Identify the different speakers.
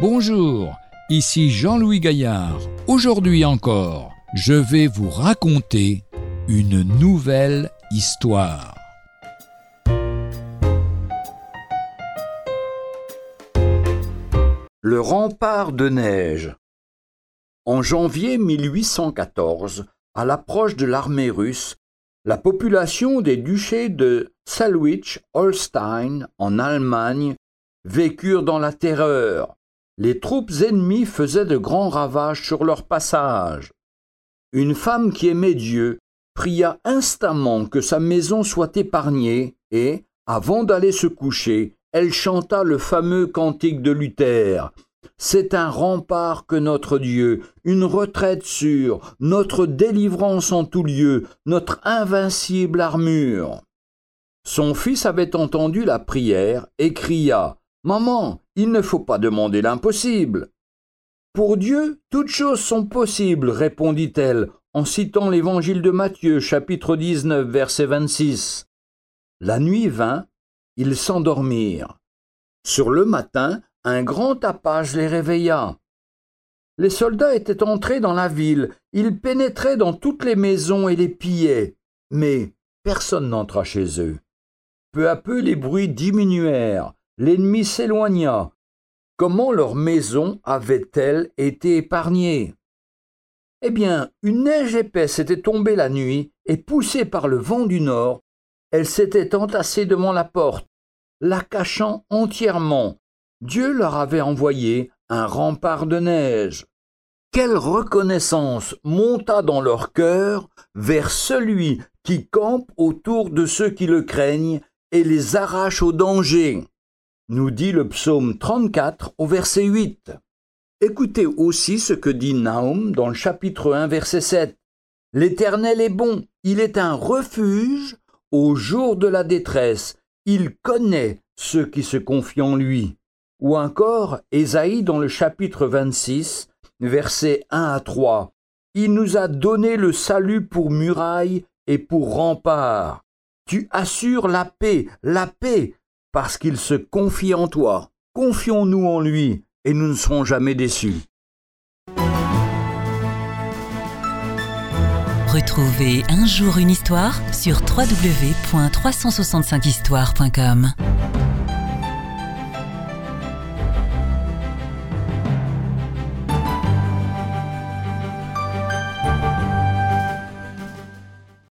Speaker 1: Bonjour, ici Jean-Louis Gaillard. Aujourd'hui encore, je vais vous raconter une nouvelle histoire.
Speaker 2: Le rempart de neige. En janvier 1814, à l'approche de l'armée russe, la population des duchés de Salwich-Holstein en Allemagne vécurent dans la terreur. Les troupes ennemies faisaient de grands ravages sur leur passage. Une femme qui aimait Dieu pria instamment que sa maison soit épargnée et, avant d'aller se coucher, elle chanta le fameux cantique de Luther. C'est un rempart que notre Dieu, une retraite sûre, notre délivrance en tout lieu, notre invincible armure. Son fils avait entendu la prière et cria Maman, il ne faut pas demander l'impossible. Pour Dieu, toutes choses sont possibles, répondit-elle en citant l'évangile de Matthieu, chapitre 19, verset 26. La nuit vint, ils s'endormirent. Sur le matin, un grand tapage les réveilla. Les soldats étaient entrés dans la ville, ils pénétraient dans toutes les maisons et les pillaient, mais personne n'entra chez eux. Peu à peu les bruits diminuèrent, l'ennemi s'éloigna. Comment leur maison avait-elle été épargnée? Eh bien, une neige épaisse était tombée la nuit, et poussée par le vent du nord, elle s'était entassée devant la porte, la cachant entièrement. Dieu leur avait envoyé un rempart de neige. Quelle reconnaissance monta dans leur cœur vers celui qui campe autour de ceux qui le craignent et les arrache au danger nous dit le psaume 34 au verset 8. Écoutez aussi ce que dit Naum dans le chapitre 1 verset 7. L'Éternel est bon, il est un refuge au jour de la détresse, il connaît ceux qui se confient en lui. Ou encore Ésaïe dans le chapitre 26 versets 1 à 3. Il nous a donné le salut pour muraille et pour rempart. Tu assures la paix, la paix parce qu'il se confie en toi. Confions-nous en lui et nous ne serons jamais déçus.
Speaker 3: Retrouvez un jour une histoire sur www.365histoire.com.